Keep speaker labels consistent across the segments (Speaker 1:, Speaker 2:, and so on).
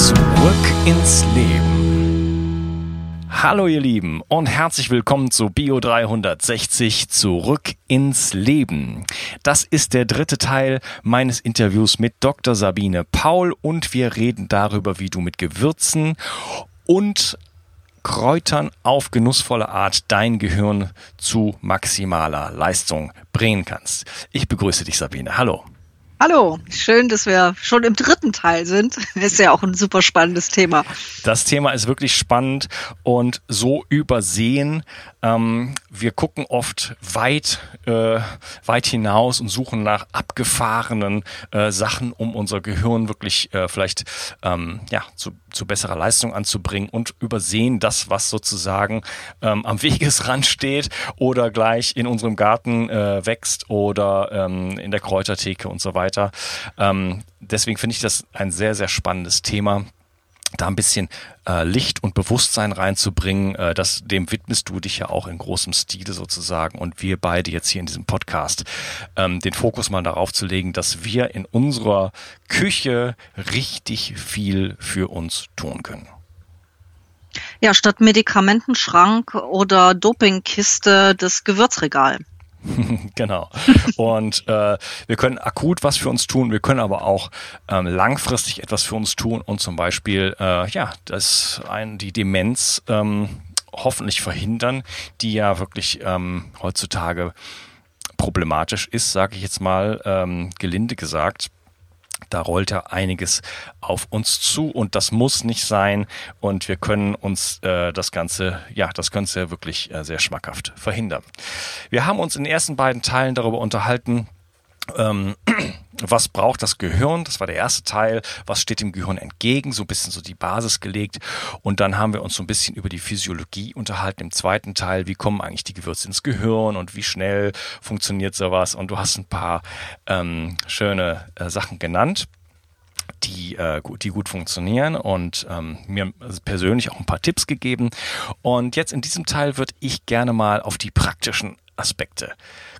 Speaker 1: Zurück ins Leben. Hallo ihr Lieben und herzlich willkommen zu Bio 360 Zurück ins Leben. Das ist der dritte Teil meines Interviews mit Dr. Sabine Paul und wir reden darüber, wie du mit Gewürzen und Kräutern auf genussvolle Art dein Gehirn zu maximaler Leistung bringen kannst. Ich begrüße dich, Sabine. Hallo.
Speaker 2: Hallo, schön, dass wir schon im dritten Teil sind. Ist ja auch ein super spannendes Thema.
Speaker 1: Das Thema ist wirklich spannend und so übersehen. Ähm, wir gucken oft weit, äh, weit hinaus und suchen nach abgefahrenen äh, Sachen, um unser Gehirn wirklich äh, vielleicht ähm, ja, zu, zu besserer Leistung anzubringen und übersehen das, was sozusagen ähm, am Wegesrand steht oder gleich in unserem Garten äh, wächst oder ähm, in der Kräutertheke und so weiter. Ähm, deswegen finde ich das ein sehr, sehr spannendes Thema da ein bisschen äh, Licht und Bewusstsein reinzubringen, äh, das, dem widmest du dich ja auch in großem Stile sozusagen und wir beide jetzt hier in diesem Podcast, ähm, den Fokus mal darauf zu legen, dass wir in unserer Küche richtig viel für uns tun können.
Speaker 2: Ja, statt Medikamentenschrank oder Dopingkiste das Gewürzregal.
Speaker 1: genau. Und äh, wir können akut was für uns tun, wir können aber auch ähm, langfristig etwas für uns tun und zum Beispiel äh, ja, das ein, die Demenz ähm, hoffentlich verhindern, die ja wirklich ähm, heutzutage problematisch ist, sage ich jetzt mal ähm, gelinde gesagt da rollt ja einiges auf uns zu und das muss nicht sein und wir können uns äh, das Ganze, ja, das Ganze wirklich äh, sehr schmackhaft verhindern. Wir haben uns in den ersten beiden Teilen darüber unterhalten, ähm, was braucht das Gehirn? Das war der erste Teil. Was steht dem Gehirn entgegen? So ein bisschen so die Basis gelegt. Und dann haben wir uns so ein bisschen über die Physiologie unterhalten im zweiten Teil. Wie kommen eigentlich die Gewürze ins Gehirn und wie schnell funktioniert sowas? Und du hast ein paar ähm, schöne äh, Sachen genannt die, äh, die gut funktionieren und ähm, mir persönlich auch ein paar Tipps gegeben. Und jetzt in diesem Teil würde ich gerne mal auf die praktischen Aspekte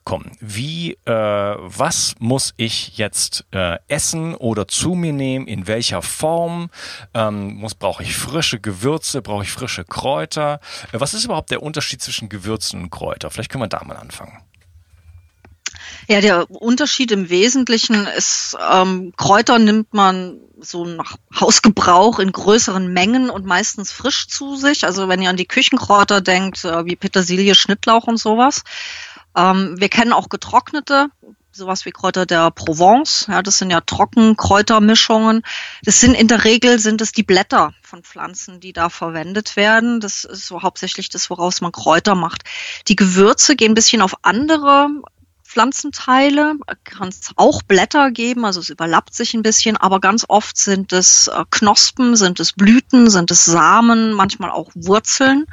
Speaker 1: kommen. Wie, äh, was muss ich jetzt äh, essen oder zu mir nehmen? In welcher Form? Ähm, muss brauche ich frische Gewürze? Brauche ich frische Kräuter? Äh, was ist überhaupt der Unterschied zwischen Gewürzen und Kräuter? Vielleicht können wir da mal anfangen.
Speaker 2: Ja, der Unterschied im Wesentlichen ist, ähm, Kräuter nimmt man so nach Hausgebrauch in größeren Mengen und meistens frisch zu sich. Also wenn ihr an die Küchenkräuter denkt, äh, wie Petersilie, Schnittlauch und sowas. Ähm, wir kennen auch getrocknete, sowas wie Kräuter der Provence. Ja, das sind ja Trockenkräutermischungen. Das sind in der Regel sind es die Blätter von Pflanzen, die da verwendet werden. Das ist so hauptsächlich das, woraus man Kräuter macht. Die Gewürze gehen ein bisschen auf andere Pflanzenteile, kann es auch Blätter geben, also es überlappt sich ein bisschen, aber ganz oft sind es äh, Knospen, sind es Blüten, sind es Samen, manchmal auch Wurzeln.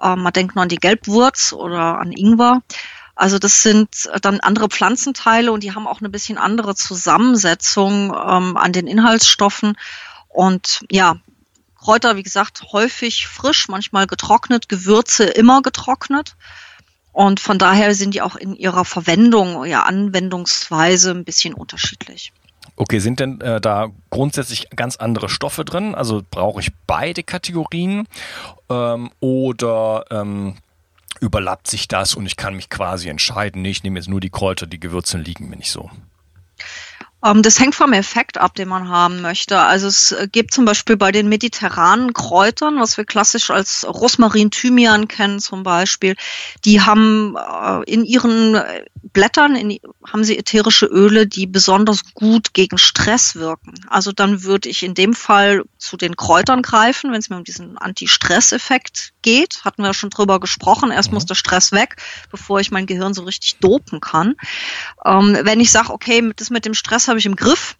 Speaker 2: Äh, man denkt nur an die Gelbwurz oder an Ingwer. Also das sind dann andere Pflanzenteile und die haben auch eine bisschen andere Zusammensetzung ähm, an den Inhaltsstoffen. Und ja, Kräuter, wie gesagt, häufig frisch, manchmal getrocknet, Gewürze immer getrocknet. Und von daher sind die auch in ihrer Verwendung, ja, Anwendungsweise ein bisschen unterschiedlich.
Speaker 1: Okay, sind denn äh, da grundsätzlich ganz andere Stoffe drin? Also brauche ich beide Kategorien ähm, oder ähm, überlappt sich das und ich kann mich quasi entscheiden, nee, ich nehme jetzt nur die Kräuter, die Gewürze liegen mir nicht so.
Speaker 2: Ähm, das hängt vom Effekt ab, den man haben möchte. Also es gibt zum Beispiel bei den mediterranen Kräutern, was wir klassisch als Rosmarin, Thymian kennen zum Beispiel, die haben äh, in ihren Blättern in, haben sie ätherische Öle, die besonders gut gegen Stress wirken. Also dann würde ich in dem Fall zu den Kräutern greifen, wenn es mir um diesen Anti-Stress-Effekt geht. Hatten wir schon drüber gesprochen. Erst mhm. muss der Stress weg, bevor ich mein Gehirn so richtig dopen kann. Ähm, wenn ich sage, okay, das mit dem Stress habe ich im Griff,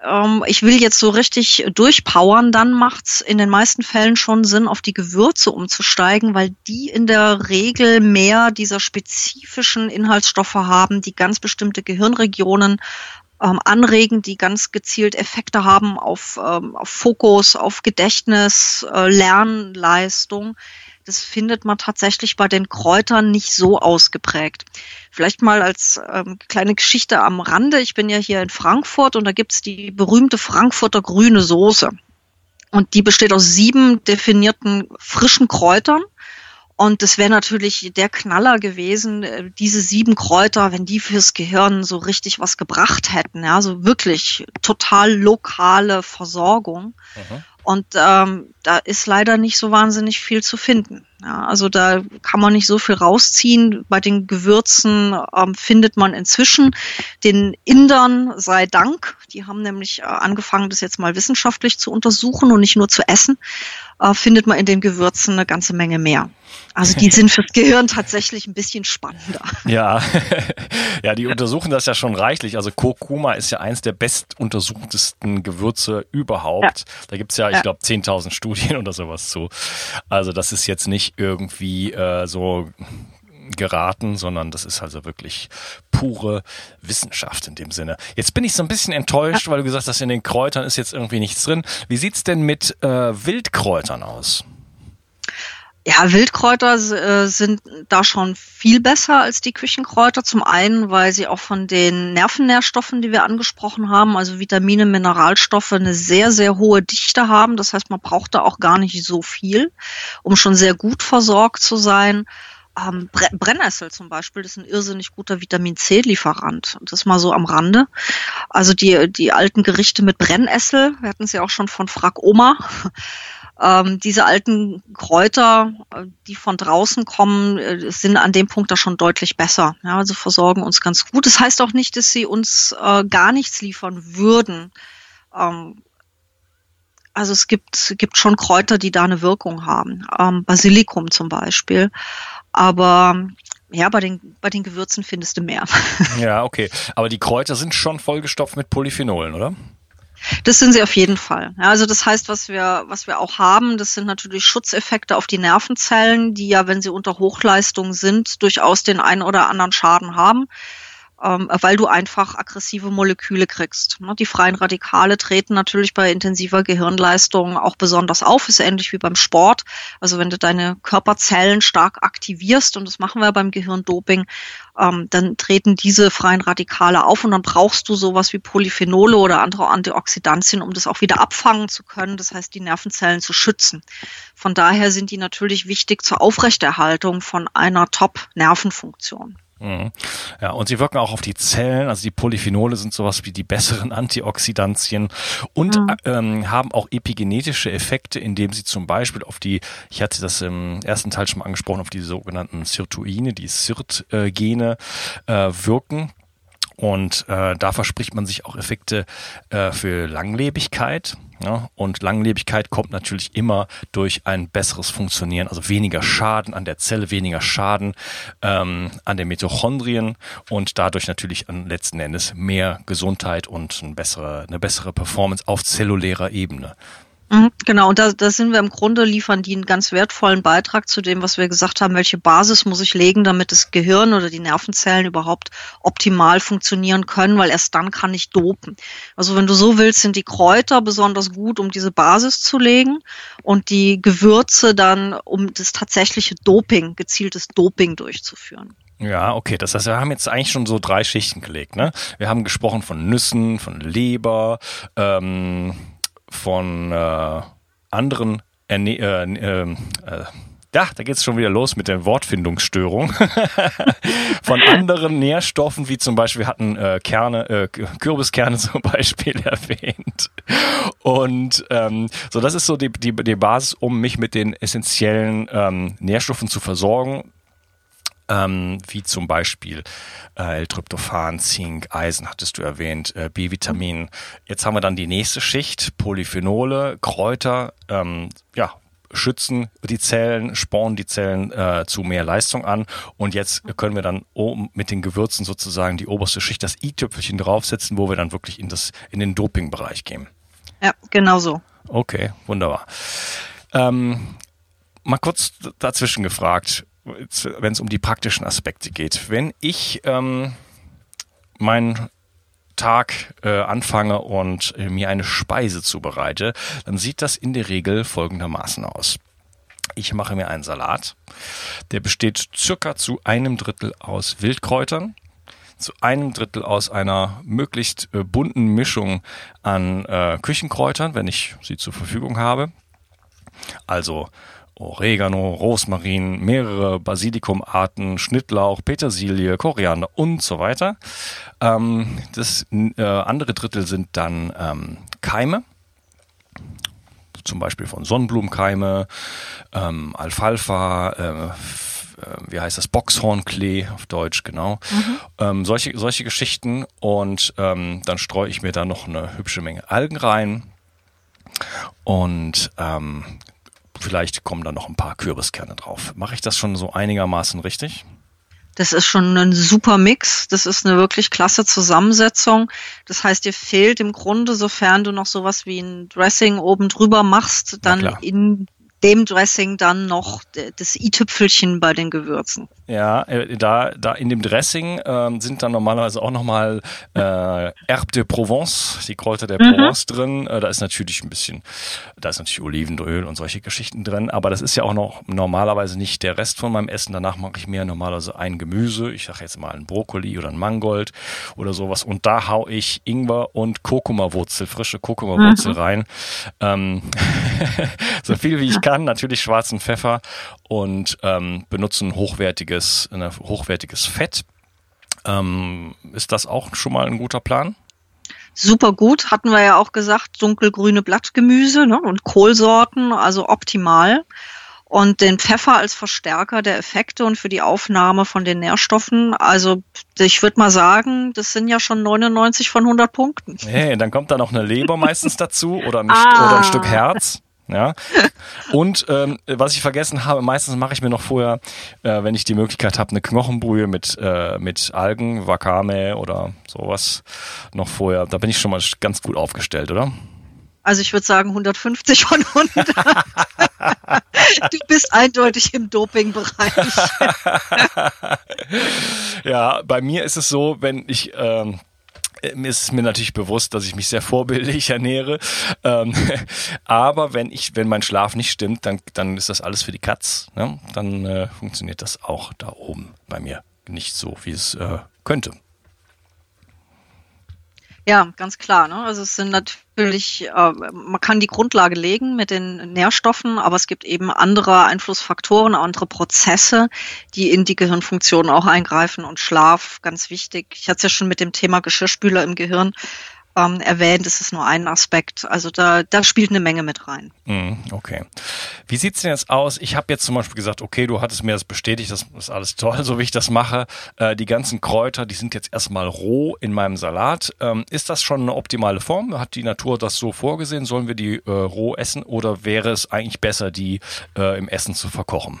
Speaker 2: ähm, ich will jetzt so richtig durchpowern, dann macht's in den meisten Fällen schon Sinn, auf die Gewürze umzusteigen, weil die in der Regel mehr dieser spezifischen Inhaltsstoffe haben, die ganz bestimmte Gehirnregionen ähm, anregen, die ganz gezielt Effekte haben auf, ähm, auf Fokus, auf Gedächtnis, äh, Lernleistung. Das findet man tatsächlich bei den Kräutern nicht so ausgeprägt. Vielleicht mal als ähm, kleine Geschichte am Rande. Ich bin ja hier in Frankfurt und da gibt's die berühmte Frankfurter grüne Soße. Und die besteht aus sieben definierten frischen Kräutern. Und es wäre natürlich der Knaller gewesen, äh, diese sieben Kräuter, wenn die fürs Gehirn so richtig was gebracht hätten. Ja, so wirklich total lokale Versorgung. Mhm. Und ähm, da ist leider nicht so wahnsinnig viel zu finden. Ja, also da kann man nicht so viel rausziehen. Bei den Gewürzen ähm, findet man inzwischen den Indern sei Dank. Die haben nämlich äh, angefangen, das jetzt mal wissenschaftlich zu untersuchen und nicht nur zu essen. Äh, findet man in den Gewürzen eine ganze Menge mehr. Also die sind fürs Gehirn tatsächlich ein bisschen spannender.
Speaker 1: Ja, ja, die untersuchen das ja schon reichlich. Also Kurkuma ist ja eins der bestuntersuchtesten Gewürze überhaupt. Ja. Da gibt's ja, ich ja. glaube, 10.000 Studien oder sowas zu. Also das ist jetzt nicht irgendwie äh, so geraten, sondern das ist also wirklich pure Wissenschaft in dem Sinne. Jetzt bin ich so ein bisschen enttäuscht, weil du gesagt hast, in den Kräutern ist jetzt irgendwie nichts drin. Wie sieht's denn mit äh, Wildkräutern aus?
Speaker 2: Ja, Wildkräuter äh, sind da schon viel besser als die Küchenkräuter. Zum einen, weil sie auch von den Nervennährstoffen, die wir angesprochen haben, also Vitamine, Mineralstoffe, eine sehr, sehr hohe Dichte haben. Das heißt, man braucht da auch gar nicht so viel, um schon sehr gut versorgt zu sein. Ähm, Brennnessel zum Beispiel, ist ein irrsinnig guter Vitamin C-Lieferant. Das mal so am Rande. Also die, die alten Gerichte mit Brennnessel, wir hatten es ja auch schon von Frag Oma. Ähm, diese alten Kräuter, äh, die von draußen kommen, äh, sind an dem Punkt da schon deutlich besser. Ja, also versorgen uns ganz gut. Das heißt auch nicht, dass sie uns äh, gar nichts liefern würden. Ähm, also es gibt, gibt schon Kräuter, die da eine Wirkung haben. Ähm, Basilikum zum Beispiel. Aber ja, bei den, bei den Gewürzen findest du mehr.
Speaker 1: Ja, okay. Aber die Kräuter sind schon vollgestopft mit Polyphenolen, oder?
Speaker 2: Das sind sie auf jeden Fall. Ja, also das heißt, was wir, was wir auch haben, das sind natürlich Schutzeffekte auf die Nervenzellen, die ja, wenn sie unter Hochleistung sind, durchaus den einen oder anderen Schaden haben ähm, weil du einfach aggressive Moleküle kriegst. Ne? Die freien Radikale treten natürlich bei intensiver Gehirnleistung auch besonders auf, ist ähnlich wie beim Sport. Also wenn du deine Körperzellen stark aktivierst, und das machen wir beim Gehirndoping, ähm, dann treten diese freien Radikale auf und dann brauchst du sowas wie Polyphenole oder andere Antioxidantien, um das auch wieder abfangen zu können, das heißt die Nervenzellen zu schützen. Von daher sind die natürlich wichtig zur Aufrechterhaltung von einer Top-Nervenfunktion.
Speaker 1: Mhm. Ja, und sie wirken auch auf die Zellen, also die Polyphenole sind sowas wie die besseren Antioxidantien und mhm. ähm, haben auch epigenetische Effekte, indem sie zum Beispiel auf die, ich hatte das im ersten Teil schon mal angesprochen, auf die sogenannten Sirtuine, die Sirt-Gene äh, wirken. Und äh, da verspricht man sich auch Effekte äh, für Langlebigkeit. Ja? Und Langlebigkeit kommt natürlich immer durch ein besseres Funktionieren, also weniger Schaden an der Zelle, weniger Schaden ähm, an den Mitochondrien und dadurch natürlich an letzten Endes mehr Gesundheit und eine bessere, eine bessere Performance auf zellulärer Ebene.
Speaker 2: Mhm, genau, und da, da sind wir im Grunde, liefern die einen ganz wertvollen Beitrag zu dem, was wir gesagt haben, welche Basis muss ich legen, damit das Gehirn oder die Nervenzellen überhaupt optimal funktionieren können, weil erst dann kann ich dopen. Also wenn du so willst, sind die Kräuter besonders gut, um diese Basis zu legen und die Gewürze dann, um das tatsächliche Doping, gezieltes Doping durchzuführen.
Speaker 1: Ja, okay. Das heißt, wir haben jetzt eigentlich schon so drei Schichten gelegt. Ne? Wir haben gesprochen von Nüssen, von Leber, ähm, von äh, anderen Erne äh, äh, äh, ja, da geht's schon wieder los mit der Wortfindungsstörung. Von anderen Nährstoffen, wie zum Beispiel, hatten äh, Kerne, äh, Kürbiskerne zum Beispiel erwähnt. Und ähm, so, das ist so die, die, die Basis, um mich mit den essentiellen ähm, Nährstoffen zu versorgen ähm, wie zum Beispiel äh, L-Tryptophan, Zink, Eisen hattest du erwähnt, äh, B-Vitamin. Jetzt haben wir dann die nächste Schicht, Polyphenole, Kräuter, ähm, ja, schützen die Zellen, spornen die Zellen äh, zu mehr Leistung an. Und jetzt können wir dann oben mit den Gewürzen sozusagen die oberste Schicht, das i-Tüpfelchen draufsetzen, wo wir dann wirklich in, das, in den Doping-Bereich gehen.
Speaker 2: Ja, genau so.
Speaker 1: Okay, wunderbar. Ähm, mal kurz dazwischen gefragt, wenn es um die praktischen Aspekte geht. Wenn ich ähm, meinen Tag äh, anfange und äh, mir eine Speise zubereite, dann sieht das in der Regel folgendermaßen aus. Ich mache mir einen Salat. Der besteht circa zu einem Drittel aus Wildkräutern, zu einem Drittel aus einer möglichst äh, bunten Mischung an äh, Küchenkräutern, wenn ich sie zur Verfügung habe. Also Oregano, Rosmarin, mehrere Basilikumarten, Schnittlauch, Petersilie, Koriander und so weiter. Ähm, das äh, andere Drittel sind dann ähm, Keime, zum Beispiel von Sonnenblumenkeime, ähm, Alfalfa, äh, äh wie heißt das, Boxhornklee auf Deutsch, genau. Mhm. Ähm, solche, solche Geschichten. Und ähm, dann streue ich mir da noch eine hübsche Menge Algen rein. Und ähm, Vielleicht kommen da noch ein paar Kürbiskerne drauf. Mache ich das schon so einigermaßen richtig?
Speaker 2: Das ist schon ein super Mix. Das ist eine wirklich klasse Zusammensetzung. Das heißt, dir fehlt im Grunde, sofern du noch sowas wie ein Dressing oben drüber machst, dann in dem Dressing dann noch das i-Tüpfelchen bei den Gewürzen.
Speaker 1: Ja, äh, da, da in dem Dressing ähm, sind dann normalerweise auch nochmal äh, Herbe de Provence, die Kräuter der mhm. Provence drin. Äh, da ist natürlich ein bisschen, da ist natürlich Olivenöl und solche Geschichten drin, aber das ist ja auch noch normalerweise nicht der Rest von meinem Essen. Danach mache ich mir normalerweise ein Gemüse, ich sage jetzt mal ein Brokkoli oder ein Mangold oder sowas und da hau ich Ingwer und Kurkuma-Wurzel, frische Kurkuma-Wurzel mhm. rein. Ähm, so viel wie ich kann kann, natürlich schwarzen Pfeffer und ähm, benutzen hochwertiges, ein hochwertiges Fett. Ähm, ist das auch schon mal ein guter Plan?
Speaker 2: Super gut, hatten wir ja auch gesagt, dunkelgrüne Blattgemüse ne, und Kohlsorten, also optimal. Und den Pfeffer als Verstärker der Effekte und für die Aufnahme von den Nährstoffen. Also ich würde mal sagen, das sind ja schon 99 von 100 Punkten.
Speaker 1: Hey, dann kommt da noch eine Leber meistens dazu oder ein, ah. oder ein Stück Herz. Ja. Und ähm, was ich vergessen habe, meistens mache ich mir noch vorher, äh, wenn ich die Möglichkeit habe, eine Knochenbrühe mit, äh, mit Algen, Wakame oder sowas noch vorher. Da bin ich schon mal ganz gut aufgestellt, oder?
Speaker 2: Also ich würde sagen 150 von 100. du bist eindeutig im Dopingbereich.
Speaker 1: ja, bei mir ist es so, wenn ich ähm, ist mir natürlich bewusst, dass ich mich sehr vorbildlich ernähre. Ähm, aber wenn ich, wenn mein Schlaf nicht stimmt, dann, dann ist das alles für die Katz. Ne? Dann äh, funktioniert das auch da oben bei mir nicht so, wie es äh, könnte.
Speaker 2: Ja, ganz klar. Ne? Also es sind natürlich, äh, man kann die Grundlage legen mit den Nährstoffen, aber es gibt eben andere Einflussfaktoren, andere Prozesse, die in die Gehirnfunktion auch eingreifen und Schlaf, ganz wichtig. Ich hatte es ja schon mit dem Thema Geschirrspüler im Gehirn ähm, erwähnt. Ist nur ein Aspekt. Also da, da spielt eine Menge mit rein.
Speaker 1: Mm, okay. Wie sieht's denn jetzt aus? Ich habe jetzt zum Beispiel gesagt, okay, du hattest mir das bestätigt, das ist alles toll, so wie ich das mache. Äh, die ganzen Kräuter, die sind jetzt erstmal roh in meinem Salat. Ähm, ist das schon eine optimale Form? Hat die Natur das so vorgesehen? Sollen wir die äh, roh essen oder wäre es eigentlich besser, die äh, im Essen zu verkochen?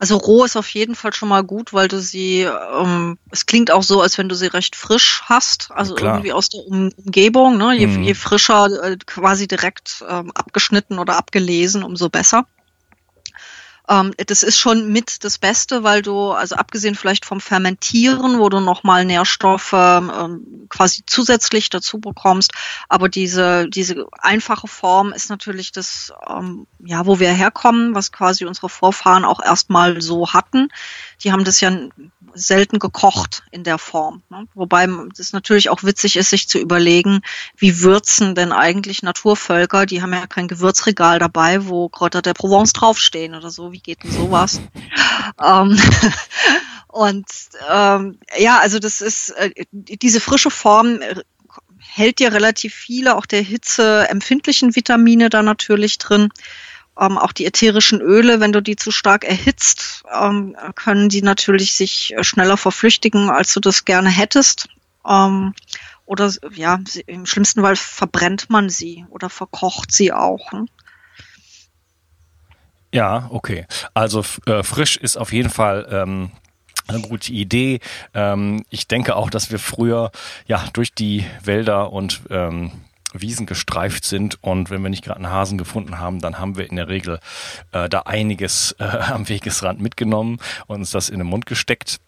Speaker 2: Also roh ist auf jeden Fall schon mal gut, weil du sie, ähm, es klingt auch so, als wenn du sie recht frisch hast, also Klar. irgendwie aus der um Umgebung. Ne? Je, mhm. je frischer, äh, quasi direkt ähm, abgeschnitten oder abgelesen, umso besser. Ähm, das ist schon mit das Beste, weil du, also abgesehen vielleicht vom Fermentieren, wo du nochmal Nährstoffe ähm, quasi zusätzlich dazu bekommst, aber diese, diese einfache Form ist natürlich das, ähm, ja, wo wir herkommen, was quasi unsere Vorfahren auch erstmal so hatten. Die haben das ja selten gekocht in der Form. Ne? Wobei es natürlich auch witzig ist, sich zu überlegen, wie würzen denn eigentlich Naturvölker, die haben ja kein Gewürzregal dabei, wo Kräuter der Provence draufstehen oder so. Wie geht denn sowas? ähm, und ähm, ja, also das ist äh, diese frische Form äh, hält dir relativ viele, auch der Hitze empfindlichen Vitamine da natürlich drin. Ähm, auch die ätherischen Öle, wenn du die zu stark erhitzt, ähm, können die natürlich sich schneller verflüchtigen, als du das gerne hättest. Ähm, oder ja, im schlimmsten Fall verbrennt man sie oder verkocht sie auch. Ne?
Speaker 1: Ja, okay. Also äh, frisch ist auf jeden Fall ähm, eine gute Idee. Ähm, ich denke auch, dass wir früher ja durch die Wälder und ähm, Wiesen gestreift sind und wenn wir nicht gerade einen Hasen gefunden haben, dann haben wir in der Regel äh, da einiges äh, am Wegesrand mitgenommen und uns das in den Mund gesteckt.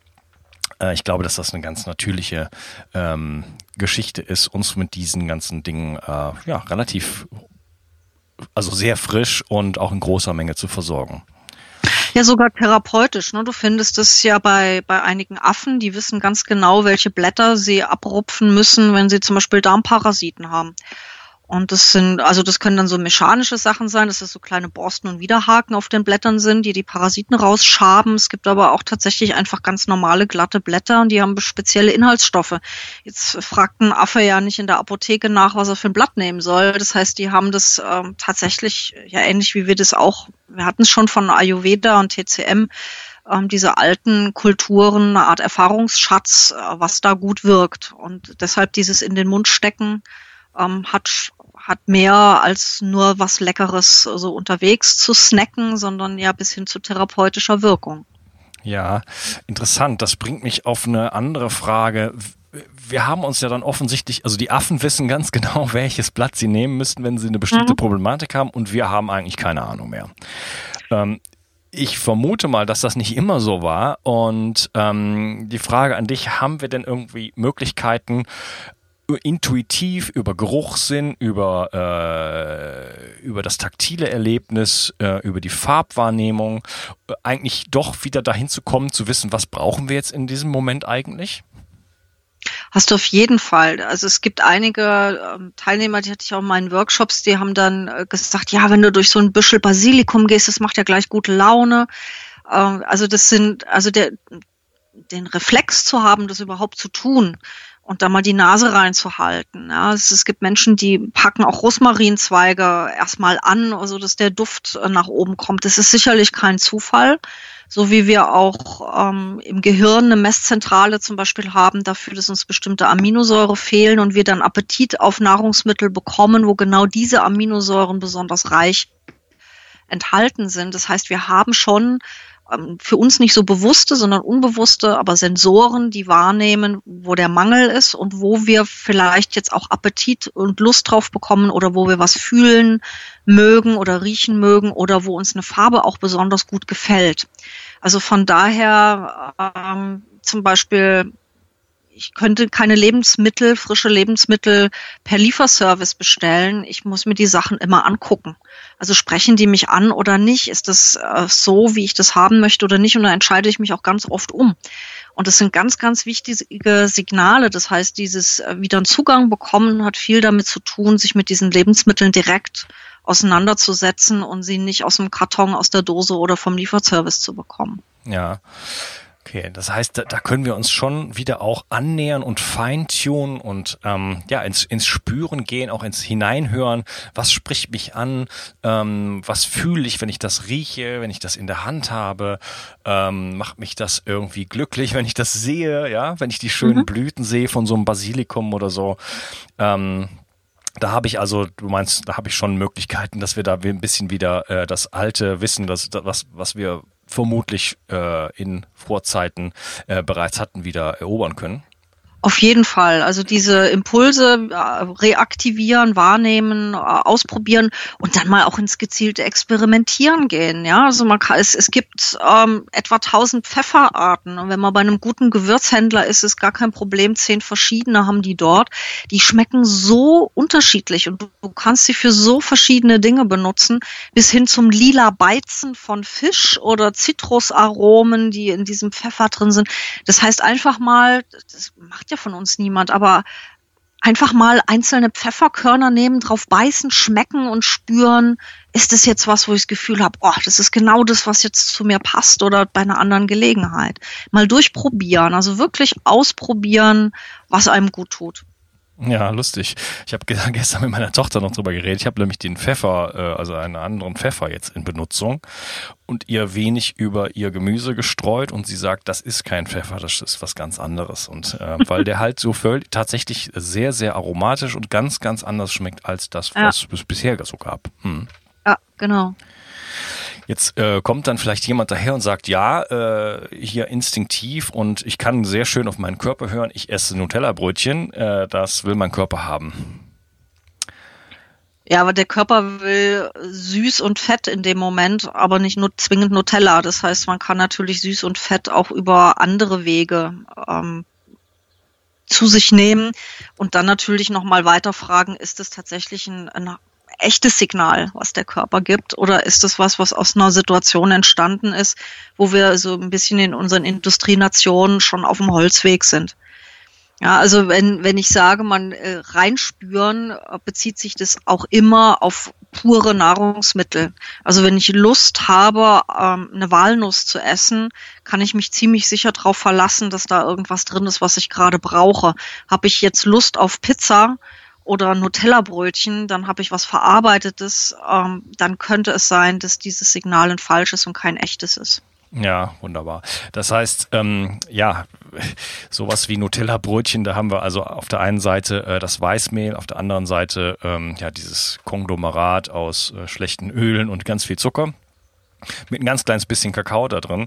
Speaker 1: Äh, ich glaube, dass das eine ganz natürliche ähm, Geschichte ist, uns mit diesen ganzen Dingen äh, ja relativ, also sehr frisch und auch in großer Menge zu versorgen.
Speaker 2: Ja, sogar therapeutisch. Ne? Du findest es ja bei, bei einigen Affen, die wissen ganz genau, welche Blätter sie abrupfen müssen, wenn sie zum Beispiel Darmparasiten haben. Und das sind, also das können dann so mechanische Sachen sein, dass das so kleine Borsten und Widerhaken auf den Blättern sind, die die Parasiten rausschaben. Es gibt aber auch tatsächlich einfach ganz normale glatte Blätter und die haben spezielle Inhaltsstoffe. Jetzt fragt ein Affe ja nicht in der Apotheke nach, was er für ein Blatt nehmen soll. Das heißt, die haben das ähm, tatsächlich ja ähnlich wie wir das auch. Wir hatten es schon von Ayurveda und TCM ähm, diese alten Kulturen, eine Art Erfahrungsschatz, äh, was da gut wirkt. Und deshalb dieses in den Mund stecken ähm, hat hat mehr als nur was Leckeres so unterwegs zu snacken, sondern ja bis hin zu therapeutischer Wirkung.
Speaker 1: Ja, interessant. Das bringt mich auf eine andere Frage. Wir haben uns ja dann offensichtlich, also die Affen wissen ganz genau, welches Blatt sie nehmen müssten, wenn sie eine bestimmte mhm. Problematik haben und wir haben eigentlich keine Ahnung mehr. Ähm, ich vermute mal, dass das nicht immer so war. Und ähm, die Frage an dich, haben wir denn irgendwie Möglichkeiten, intuitiv über Geruchssinn, über, äh, über das taktile Erlebnis, äh, über die Farbwahrnehmung, äh, eigentlich doch wieder dahin zu kommen, zu wissen, was brauchen wir jetzt in diesem Moment eigentlich?
Speaker 2: Hast du auf jeden Fall. Also es gibt einige ähm, Teilnehmer, die hatte ich auch in meinen Workshops, die haben dann äh, gesagt, ja, wenn du durch so ein Büschel Basilikum gehst, das macht ja gleich gute Laune. Ähm, also das sind, also der, den Reflex zu haben, das überhaupt zu tun, und da mal die Nase reinzuhalten. Ja, es, es, gibt Menschen, die packen auch Rosmarinzweige erstmal an, also dass der Duft äh, nach oben kommt. Das ist sicherlich kein Zufall. So wie wir auch ähm, im Gehirn eine Messzentrale zum Beispiel haben dafür, dass uns bestimmte Aminosäure fehlen und wir dann Appetit auf Nahrungsmittel bekommen, wo genau diese Aminosäuren besonders reich enthalten sind. Das heißt, wir haben schon für uns nicht so bewusste, sondern unbewusste, aber Sensoren, die wahrnehmen, wo der Mangel ist und wo wir vielleicht jetzt auch Appetit und Lust drauf bekommen oder wo wir was fühlen mögen oder riechen mögen oder wo uns eine Farbe auch besonders gut gefällt. Also von daher ähm, zum Beispiel ich könnte keine Lebensmittel, frische Lebensmittel per Lieferservice bestellen. Ich muss mir die Sachen immer angucken. Also sprechen die mich an oder nicht? Ist das äh, so, wie ich das haben möchte oder nicht? Und da entscheide ich mich auch ganz oft um. Und das sind ganz, ganz wichtige Signale. Das heißt, dieses äh, wieder einen Zugang bekommen hat viel damit zu tun, sich mit diesen Lebensmitteln direkt auseinanderzusetzen und sie nicht aus dem Karton, aus der Dose oder vom Lieferservice zu bekommen.
Speaker 1: Ja. Okay, das heißt, da, da können wir uns schon wieder auch annähern und feintunen und ähm, ja ins, ins Spüren gehen, auch ins Hineinhören. Was spricht mich an? Ähm, was fühle ich, wenn ich das rieche, wenn ich das in der Hand habe? Ähm, macht mich das irgendwie glücklich, wenn ich das sehe? Ja, wenn ich die schönen mhm. Blüten sehe von so einem Basilikum oder so. Ähm, da habe ich also, du meinst, da habe ich schon Möglichkeiten, dass wir da ein bisschen wieder äh, das alte Wissen, das, das was, was wir vermutlich äh, in Vorzeiten äh, bereits hatten, wieder erobern können.
Speaker 2: Auf jeden Fall. Also diese Impulse äh, reaktivieren, wahrnehmen, äh, ausprobieren und dann mal auch ins gezielte Experimentieren gehen. Ja, also man kann, es, es gibt ähm, etwa 1000 Pfefferarten und wenn man bei einem guten Gewürzhändler ist, ist gar kein Problem. Zehn verschiedene haben die dort. Die schmecken so unterschiedlich und du, du kannst sie für so verschiedene Dinge benutzen, bis hin zum lila Beizen von Fisch oder Zitrusaromen, die in diesem Pfeffer drin sind. Das heißt einfach mal, das macht ja von uns niemand, aber einfach mal einzelne Pfefferkörner nehmen, drauf beißen, schmecken und spüren, ist das jetzt was, wo ich das Gefühl habe, oh, das ist genau das, was jetzt zu mir passt oder bei einer anderen Gelegenheit. Mal durchprobieren, also wirklich ausprobieren, was einem gut tut.
Speaker 1: Ja, lustig. Ich habe gestern mit meiner Tochter noch drüber geredet. Ich habe nämlich den Pfeffer, äh, also einen anderen Pfeffer jetzt in Benutzung und ihr wenig über ihr Gemüse gestreut und sie sagt, das ist kein Pfeffer, das ist was ganz anderes. Und äh, weil der halt so völlig tatsächlich sehr, sehr aromatisch und ganz, ganz anders schmeckt als das, was ja. es bisher so gab. Hm.
Speaker 2: Ja, genau.
Speaker 1: Jetzt äh, kommt dann vielleicht jemand daher und sagt, ja, äh, hier instinktiv und ich kann sehr schön auf meinen Körper hören, ich esse Nutella-Brötchen, äh, das will mein Körper haben.
Speaker 2: Ja, aber der Körper will süß und fett in dem Moment, aber nicht nur zwingend Nutella. Das heißt, man kann natürlich süß und fett auch über andere Wege ähm, zu sich nehmen und dann natürlich nochmal weiter fragen, ist es tatsächlich ein, ein echtes Signal, was der Körper gibt, oder ist es was, was aus einer Situation entstanden ist, wo wir so ein bisschen in unseren Industrienationen schon auf dem Holzweg sind? Ja, also wenn, wenn ich sage, man äh, reinspüren, äh, bezieht sich das auch immer auf pure Nahrungsmittel. Also wenn ich Lust habe, ähm, eine Walnuss zu essen, kann ich mich ziemlich sicher darauf verlassen, dass da irgendwas drin ist, was ich gerade brauche. Habe ich jetzt Lust auf Pizza oder Nutella-Brötchen, dann habe ich was Verarbeitetes, ähm, dann könnte es sein, dass dieses Signal ein falsches und kein echtes ist.
Speaker 1: Ja, wunderbar. Das heißt, ähm, ja, sowas wie Nutella-Brötchen, da haben wir also auf der einen Seite äh, das Weißmehl, auf der anderen Seite ähm, ja dieses Konglomerat aus äh, schlechten Ölen und ganz viel Zucker mit ein ganz kleines bisschen Kakao da drin,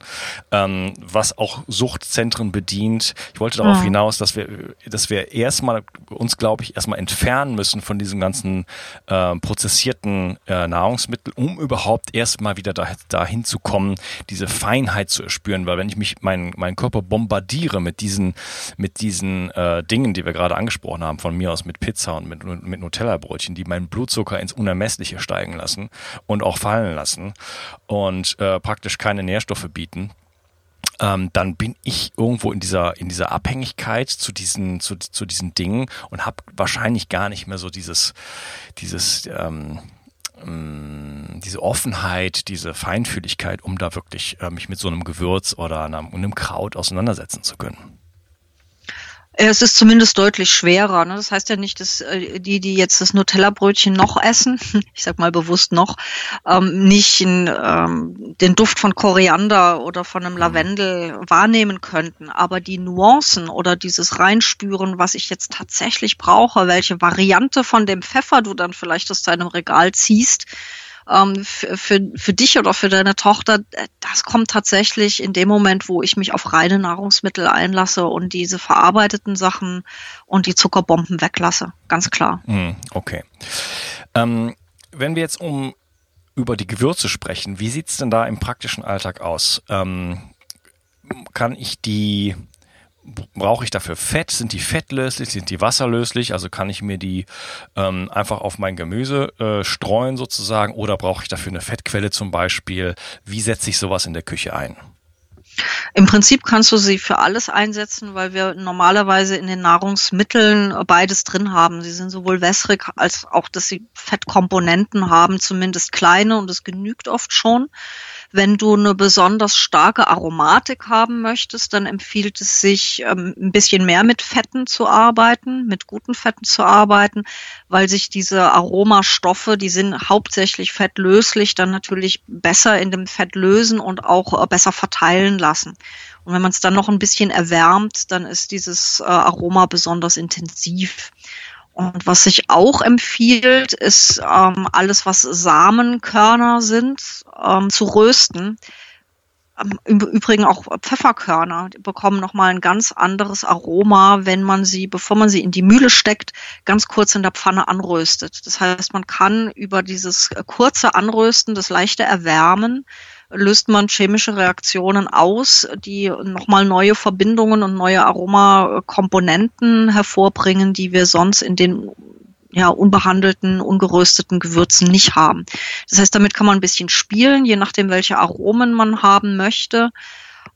Speaker 1: ähm, was auch Suchtzentren bedient. Ich wollte darauf ja. hinaus, dass wir, dass wir erstmal uns, glaube ich, erstmal entfernen müssen von diesem ganzen äh, prozessierten äh, Nahrungsmittel, um überhaupt erstmal wieder da, dahin zu kommen, diese Feinheit zu erspüren. Weil wenn ich mich meinen meinen Körper bombardiere mit diesen mit diesen äh, Dingen, die wir gerade angesprochen haben, von mir aus mit Pizza und mit, mit Nutella-Brötchen, die meinen Blutzucker ins Unermessliche steigen lassen und auch fallen lassen. Und und äh, praktisch keine Nährstoffe bieten, ähm, dann bin ich irgendwo in dieser in dieser Abhängigkeit zu diesen zu, zu diesen Dingen und habe wahrscheinlich gar nicht mehr so dieses dieses ähm, ähm, diese Offenheit, diese Feinfühligkeit, um da wirklich äh, mich mit so einem Gewürz oder einem, einem Kraut auseinandersetzen zu können.
Speaker 2: Es ist zumindest deutlich schwerer. Ne? Das heißt ja nicht, dass äh, die, die jetzt das Nutella-Brötchen noch essen, ich sag mal bewusst noch, ähm, nicht in, ähm, den Duft von Koriander oder von einem mhm. Lavendel wahrnehmen könnten. Aber die Nuancen oder dieses Reinspüren, was ich jetzt tatsächlich brauche, welche Variante von dem Pfeffer du dann vielleicht aus deinem Regal ziehst, ähm, für, für, dich oder für deine Tochter, das kommt tatsächlich in dem Moment, wo ich mich auf reine Nahrungsmittel einlasse und diese verarbeiteten Sachen und die Zuckerbomben weglasse. Ganz klar.
Speaker 1: Hm, okay. Ähm, wenn wir jetzt um über die Gewürze sprechen, wie sieht's denn da im praktischen Alltag aus? Ähm, kann ich die brauche ich dafür Fett? Sind die fettlöslich? Sind die wasserlöslich? Also kann ich mir die ähm, einfach auf mein Gemüse äh, streuen sozusagen oder brauche ich dafür eine Fettquelle zum Beispiel? Wie setze ich sowas in der Küche ein?
Speaker 2: Im Prinzip kannst du sie für alles einsetzen, weil wir normalerweise in den Nahrungsmitteln beides drin haben. Sie sind sowohl wässrig als auch, dass sie Fettkomponenten haben, zumindest kleine und es genügt oft schon. Wenn du eine besonders starke Aromatik haben möchtest, dann empfiehlt es sich, ähm, ein bisschen mehr mit Fetten zu arbeiten, mit guten Fetten zu arbeiten, weil sich diese Aromastoffe, die sind hauptsächlich fettlöslich, dann natürlich besser in dem Fett lösen und auch äh, besser verteilen lassen. Und wenn man es dann noch ein bisschen erwärmt, dann ist dieses äh, Aroma besonders intensiv. Und was sich auch empfiehlt, ist ähm, alles, was Samenkörner sind, ähm, zu rösten. Ähm, Im Übrigen auch Pfefferkörner die bekommen nochmal ein ganz anderes Aroma, wenn man sie, bevor man sie in die Mühle steckt, ganz kurz in der Pfanne anröstet. Das heißt, man kann über dieses kurze Anrösten, das leichte Erwärmen, löst man chemische Reaktionen aus, die nochmal neue Verbindungen und neue Aromakomponenten hervorbringen, die wir sonst in den ja, unbehandelten, ungerösteten Gewürzen nicht haben. Das heißt, damit kann man ein bisschen spielen, je nachdem, welche Aromen man haben möchte.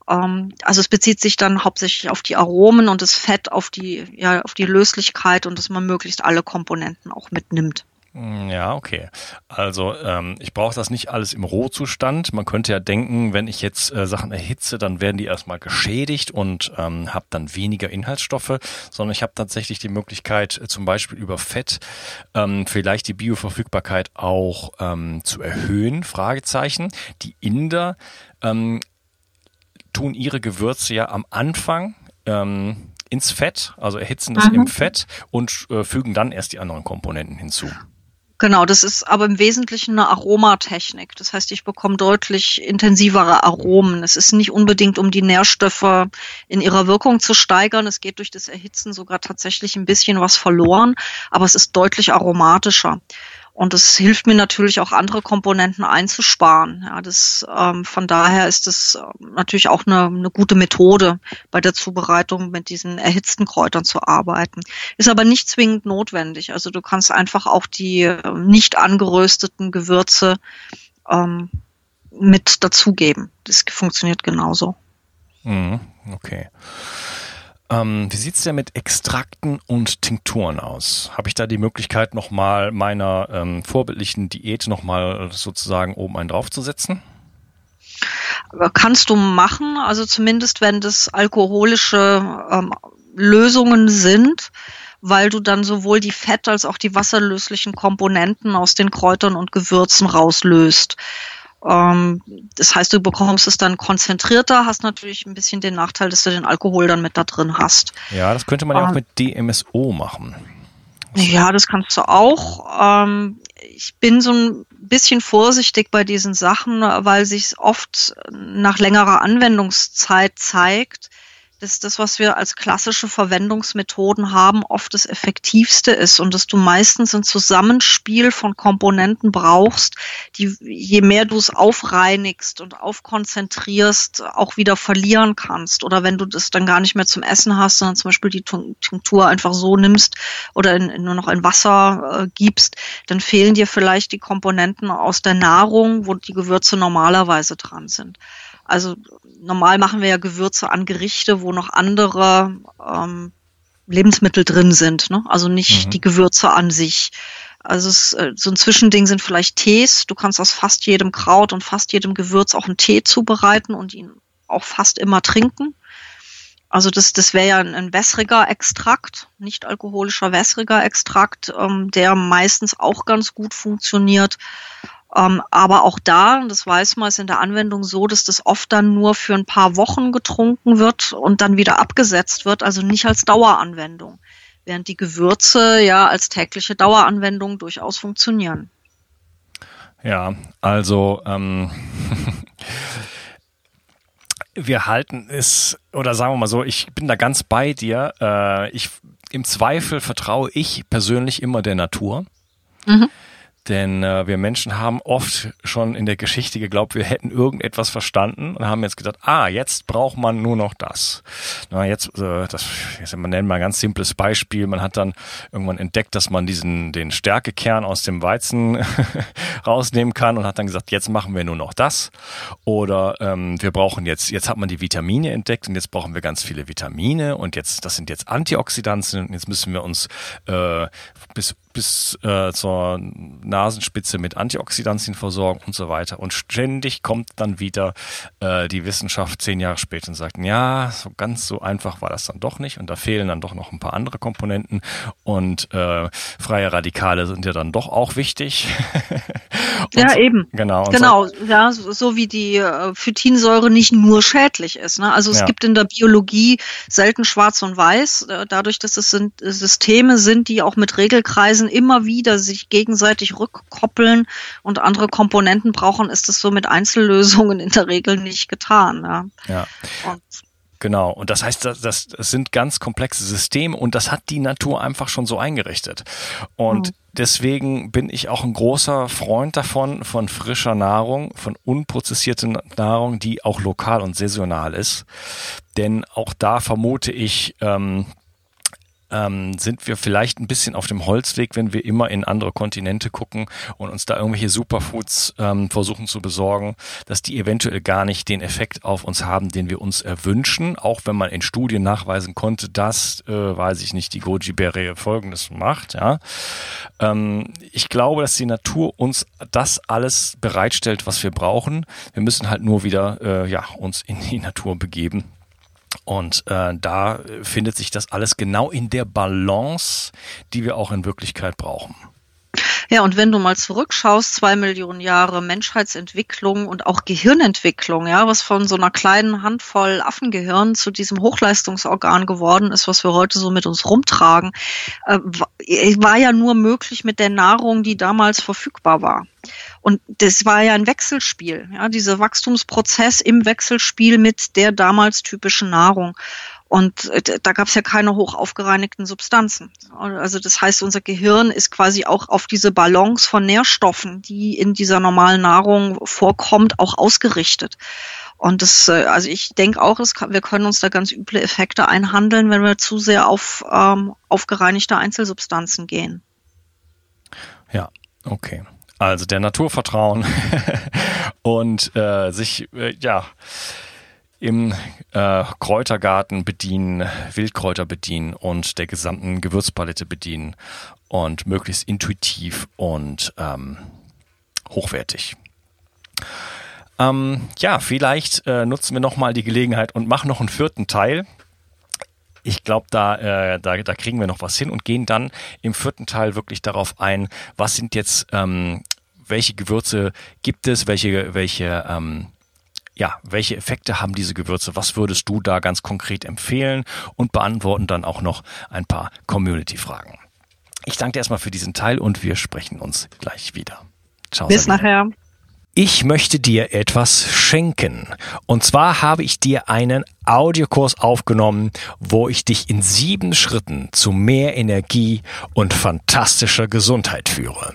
Speaker 2: Ähm, also es bezieht sich dann hauptsächlich auf die Aromen und das Fett auf die, ja, auf die Löslichkeit und dass man möglichst alle Komponenten auch mitnimmt.
Speaker 1: Ja, okay. Also ähm, ich brauche das nicht alles im Rohzustand. Man könnte ja denken, wenn ich jetzt äh, Sachen erhitze, dann werden die erstmal geschädigt und ähm, habe dann weniger Inhaltsstoffe, sondern ich habe tatsächlich die Möglichkeit, äh, zum Beispiel über Fett ähm, vielleicht die Bioverfügbarkeit auch ähm, zu erhöhen. Fragezeichen. Die Inder ähm, tun ihre Gewürze ja am Anfang ähm, ins Fett, also erhitzen das mhm. im Fett und äh, fügen dann erst die anderen Komponenten hinzu.
Speaker 2: Genau, das ist aber im Wesentlichen eine Aromatechnik. Das heißt, ich bekomme deutlich intensivere Aromen. Es ist nicht unbedingt, um die Nährstoffe in ihrer Wirkung zu steigern. Es geht durch das Erhitzen sogar tatsächlich ein bisschen was verloren, aber es ist deutlich aromatischer. Und es hilft mir natürlich auch andere Komponenten einzusparen. Ja, das, ähm, von daher ist es ähm, natürlich auch eine, eine gute Methode, bei der Zubereitung mit diesen erhitzten Kräutern zu arbeiten. Ist aber nicht zwingend notwendig. Also du kannst einfach auch die äh, nicht angerösteten Gewürze ähm, mit dazugeben. Das funktioniert genauso.
Speaker 1: Mhm, okay. Ähm, wie sieht's denn mit Extrakten und Tinkturen aus? Habe ich da die Möglichkeit, nochmal meiner ähm, vorbildlichen Diät nochmal sozusagen oben einen draufzusetzen?
Speaker 2: Kannst du machen, also zumindest wenn das alkoholische ähm, Lösungen sind, weil du dann sowohl die Fett- als auch die wasserlöslichen Komponenten aus den Kräutern und Gewürzen rauslöst. Ähm, das heißt, du bekommst es dann konzentrierter, hast natürlich ein bisschen den Nachteil, dass du den Alkohol dann mit da drin hast.
Speaker 1: Ja, das könnte man ja auch ähm, mit DMSO machen.
Speaker 2: Ja, das kannst du auch. Ähm, ich bin so ein bisschen vorsichtig bei diesen Sachen, weil sich oft nach längerer Anwendungszeit zeigt, dass das, was wir als klassische Verwendungsmethoden haben, oft das effektivste ist und dass du meistens ein Zusammenspiel von Komponenten brauchst, die je mehr du es aufreinigst und aufkonzentrierst, auch wieder verlieren kannst. Oder wenn du das dann gar nicht mehr zum Essen hast, sondern zum Beispiel die Tinktur einfach so nimmst oder in, in, nur noch in Wasser äh, gibst, dann fehlen dir vielleicht die Komponenten aus der Nahrung, wo die Gewürze normalerweise dran sind. Also normal machen wir ja Gewürze an Gerichte, wo noch andere ähm, Lebensmittel drin sind. Ne? Also nicht mhm. die Gewürze an sich. Also es, äh, so ein Zwischending sind vielleicht Tees. Du kannst aus fast jedem Kraut und fast jedem Gewürz auch einen Tee zubereiten und ihn auch fast immer trinken. Also das, das wäre ja ein, ein wässriger Extrakt, nicht alkoholischer wässriger Extrakt, ähm, der meistens auch ganz gut funktioniert. Ähm, aber auch da, das weiß man, ist in der Anwendung so, dass das oft dann nur für ein paar Wochen getrunken wird und dann wieder abgesetzt wird, also nicht als Daueranwendung. Während die Gewürze ja als tägliche Daueranwendung durchaus funktionieren.
Speaker 1: Ja, also ähm, wir halten es, oder sagen wir mal so, ich bin da ganz bei dir. Äh, ich, Im Zweifel vertraue ich persönlich immer der Natur. Mhm. Denn äh, wir Menschen haben oft schon in der Geschichte geglaubt, wir hätten irgendetwas verstanden und haben jetzt gedacht, ah, jetzt braucht man nur noch das. Na, jetzt, äh, das, jetzt, man nennt mal ein ganz simples Beispiel. Man hat dann irgendwann entdeckt, dass man diesen, den Stärkekern aus dem Weizen rausnehmen kann und hat dann gesagt, jetzt machen wir nur noch das. Oder ähm, wir brauchen jetzt, jetzt hat man die Vitamine entdeckt und jetzt brauchen wir ganz viele Vitamine und jetzt, das sind jetzt Antioxidantien und jetzt müssen wir uns äh, bis bis äh, zur Nasenspitze mit Antioxidantien versorgen und so weiter. Und ständig kommt dann wieder äh, die Wissenschaft zehn Jahre später und sagt, ja, so ganz so einfach war das dann doch nicht. Und da fehlen dann doch noch ein paar andere Komponenten. Und äh, freie Radikale sind ja dann doch auch wichtig.
Speaker 2: ja, eben.
Speaker 1: Genau.
Speaker 2: Genau, so, ja, so, so, wie die äh, Phytinsäure nicht nur schädlich ist. Ne? Also es ja. gibt in der Biologie selten schwarz und weiß, äh, dadurch, dass es sind, Systeme sind, die auch mit Regelkreisen Weisen immer wieder sich gegenseitig rückkoppeln und andere Komponenten brauchen, ist es so mit Einzellösungen in der Regel nicht getan. Ja.
Speaker 1: ja. Und Genau. Und das heißt, das, das, das sind ganz komplexe Systeme und das hat die Natur einfach schon so eingerichtet. Und mhm. deswegen bin ich auch ein großer Freund davon, von frischer Nahrung, von unprozessierter Nahrung, die auch lokal und saisonal ist. Denn auch da vermute ich, ähm, ähm, sind wir vielleicht ein bisschen auf dem Holzweg, wenn wir immer in andere Kontinente gucken und uns da irgendwelche Superfoods ähm, versuchen zu besorgen, dass die eventuell gar nicht den Effekt auf uns haben, den wir uns erwünschen, auch wenn man in Studien nachweisen konnte, dass, äh, weiß ich nicht, die Goji-Beere folgendes macht. Ja. Ähm, ich glaube, dass die Natur uns das alles bereitstellt, was wir brauchen. Wir müssen halt nur wieder äh, ja, uns in die Natur begeben und äh, da findet sich das alles genau in der Balance, die wir auch in Wirklichkeit brauchen.
Speaker 2: Ja, und wenn du mal zurückschaust, zwei Millionen Jahre Menschheitsentwicklung und auch Gehirnentwicklung, ja, was von so einer kleinen Handvoll Affengehirn zu diesem Hochleistungsorgan geworden ist, was wir heute so mit uns rumtragen, äh, war ja nur möglich mit der Nahrung, die damals verfügbar war. Und das war ja ein Wechselspiel, ja, dieser Wachstumsprozess im Wechselspiel mit der damals typischen Nahrung. Und äh, da gab es ja keine hoch aufgereinigten Substanzen. Also das heißt, unser Gehirn ist quasi auch auf diese Balance von Nährstoffen, die in dieser normalen Nahrung vorkommt, auch ausgerichtet. Und das, äh, also ich denke auch, es kann, wir können uns da ganz üble Effekte einhandeln, wenn wir zu sehr auf ähm, aufgereinigte Einzelsubstanzen gehen.
Speaker 1: Ja, okay. Also der Natur vertrauen und äh, sich äh, ja im äh, Kräutergarten bedienen, Wildkräuter bedienen und der gesamten Gewürzpalette bedienen und möglichst intuitiv und ähm, hochwertig. Ähm, ja, vielleicht äh, nutzen wir nochmal die Gelegenheit und machen noch einen vierten Teil. Ich glaube, da, äh, da, da kriegen wir noch was hin und gehen dann im vierten Teil wirklich darauf ein, was sind jetzt, ähm, welche Gewürze gibt es, welche, welche ähm, ja, welche Effekte haben diese Gewürze? Was würdest du da ganz konkret empfehlen? Und beantworten dann auch noch ein paar Community-Fragen. Ich danke dir erstmal für diesen Teil und wir sprechen uns gleich wieder.
Speaker 2: Ciao. Bis Sabine. nachher.
Speaker 1: Ich möchte dir etwas schenken. Und zwar habe ich dir einen Audiokurs aufgenommen, wo ich dich in sieben Schritten zu mehr Energie und fantastischer Gesundheit führe.